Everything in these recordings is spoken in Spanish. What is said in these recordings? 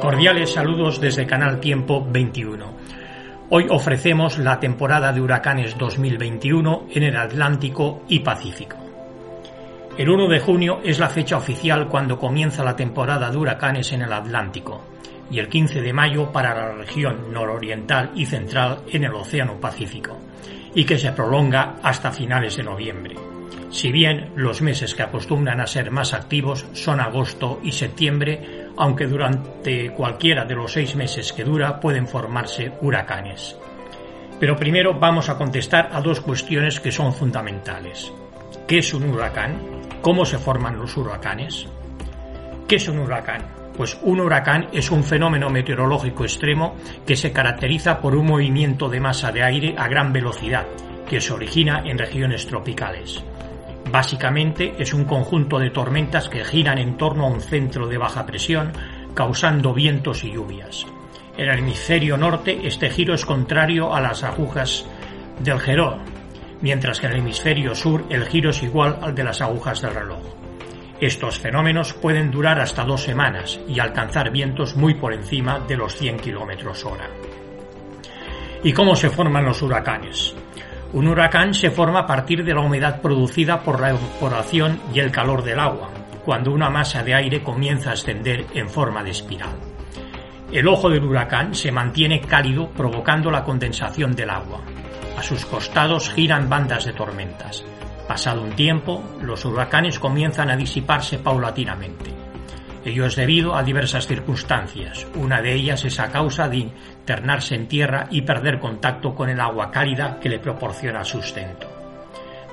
Cordiales saludos desde Canal Tiempo 21. Hoy ofrecemos la temporada de huracanes 2021 en el Atlántico y Pacífico. El 1 de junio es la fecha oficial cuando comienza la temporada de huracanes en el Atlántico y el 15 de mayo para la región nororiental y central en el Océano Pacífico y que se prolonga hasta finales de noviembre. Si bien los meses que acostumbran a ser más activos son agosto y septiembre, aunque durante cualquiera de los seis meses que dura pueden formarse huracanes. Pero primero vamos a contestar a dos cuestiones que son fundamentales. ¿Qué es un huracán? ¿Cómo se forman los huracanes? ¿Qué es un huracán? Pues un huracán es un fenómeno meteorológico extremo que se caracteriza por un movimiento de masa de aire a gran velocidad, que se origina en regiones tropicales. Básicamente es un conjunto de tormentas que giran en torno a un centro de baja presión, causando vientos y lluvias. En el hemisferio norte este giro es contrario a las agujas del reloj, mientras que en el hemisferio sur el giro es igual al de las agujas del reloj. Estos fenómenos pueden durar hasta dos semanas y alcanzar vientos muy por encima de los 100 km hora. ¿Y cómo se forman los huracanes? Un huracán se forma a partir de la humedad producida por la evaporación y el calor del agua, cuando una masa de aire comienza a ascender en forma de espiral. El ojo del huracán se mantiene cálido provocando la condensación del agua. A sus costados giran bandas de tormentas. Pasado un tiempo, los huracanes comienzan a disiparse paulatinamente. Ello es debido a diversas circunstancias. Una de ellas es a causa de internarse en tierra y perder contacto con el agua cálida que le proporciona sustento.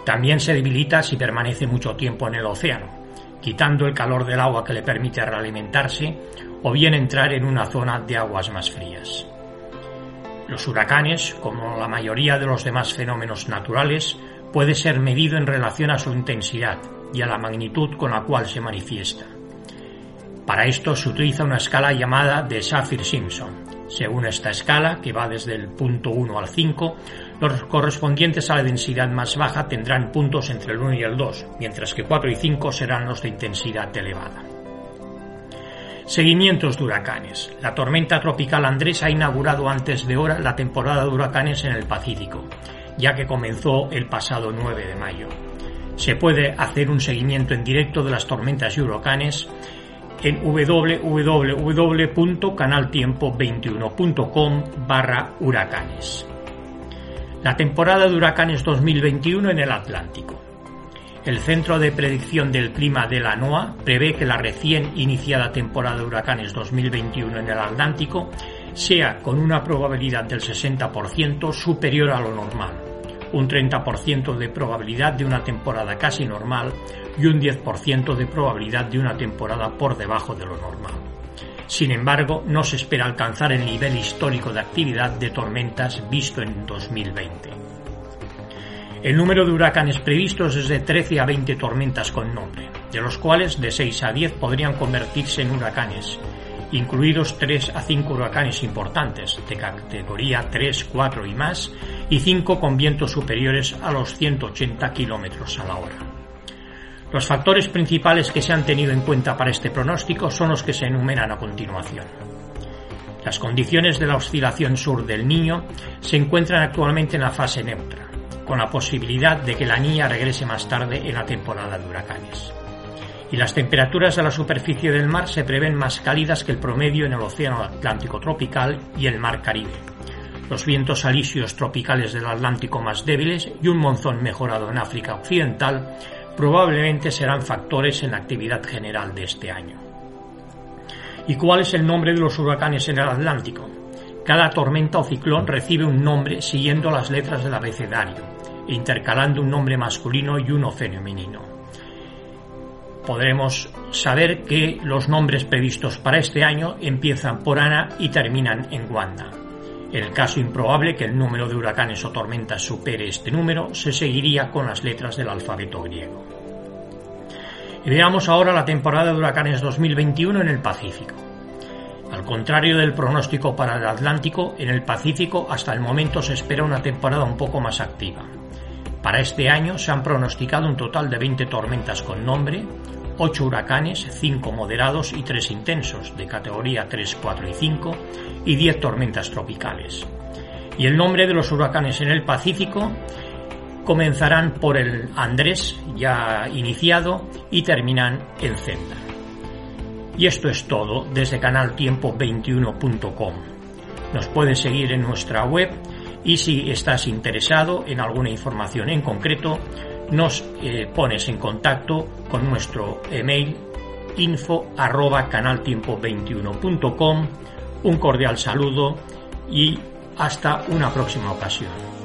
También se debilita si permanece mucho tiempo en el océano, quitando el calor del agua que le permite realimentarse o bien entrar en una zona de aguas más frías. Los huracanes, como la mayoría de los demás fenómenos naturales, puede ser medido en relación a su intensidad y a la magnitud con la cual se manifiesta. Para esto se utiliza una escala llamada de Saffir-Simpson. Según esta escala, que va desde el punto 1 al 5, los correspondientes a la densidad más baja tendrán puntos entre el 1 y el 2, mientras que 4 y 5 serán los de intensidad elevada. Seguimientos de huracanes. La tormenta tropical Andrés ha inaugurado antes de hora la temporada de huracanes en el Pacífico, ya que comenzó el pasado 9 de mayo. Se puede hacer un seguimiento en directo de las tormentas y huracanes en www.canaltiempo21.com barra huracanes. La temporada de huracanes 2021 en el Atlántico. El Centro de Predicción del Clima de la NOAA prevé que la recién iniciada temporada de huracanes 2021 en el Atlántico sea con una probabilidad del 60% superior a lo normal un 30% de probabilidad de una temporada casi normal y un 10% de probabilidad de una temporada por debajo de lo normal. Sin embargo, no se espera alcanzar el nivel histórico de actividad de tormentas visto en 2020. El número de huracanes previstos es de 13 a 20 tormentas con nombre, de los cuales de 6 a 10 podrían convertirse en huracanes incluidos 3 a 5 huracanes importantes de categoría 3, 4 y más, y 5 con vientos superiores a los 180 km a la hora. Los factores principales que se han tenido en cuenta para este pronóstico son los que se enumeran a continuación. Las condiciones de la oscilación sur del Niño se encuentran actualmente en la fase neutra, con la posibilidad de que la niña regrese más tarde en la temporada de huracanes y las temperaturas de la superficie del mar se prevén más cálidas que el promedio en el Océano Atlántico tropical y el Mar Caribe. Los vientos alisios tropicales del Atlántico más débiles y un monzón mejorado en África Occidental probablemente serán factores en la actividad general de este año. ¿Y cuál es el nombre de los huracanes en el Atlántico? Cada tormenta o ciclón recibe un nombre siguiendo las letras del abecedario, intercalando un nombre masculino y uno femenino podremos saber que los nombres previstos para este año empiezan por Ana y terminan en Wanda. El caso improbable que el número de huracanes o tormentas supere este número, se seguiría con las letras del alfabeto griego. Y veamos ahora la temporada de huracanes 2021 en el Pacífico. Al contrario del pronóstico para el Atlántico, en el Pacífico hasta el momento se espera una temporada un poco más activa Para este año se han pronosticado un total de 20 tormentas con nombre, 8 huracanes, 5 moderados y 3 intensos, de categoría 3, 4 y 5, y 10 tormentas tropicales. Y el nombre de los huracanes en el Pacífico comenzarán por el Andrés, ya iniciado, y terminan en Zelda. Y esto es todo desde canaltiempo21.com. Nos pueden seguir en nuestra web y si estás interesado en alguna información en concreto, nos eh, pones en contacto con nuestro email info arroba canaltiempo21.com. Un cordial saludo y hasta una próxima ocasión.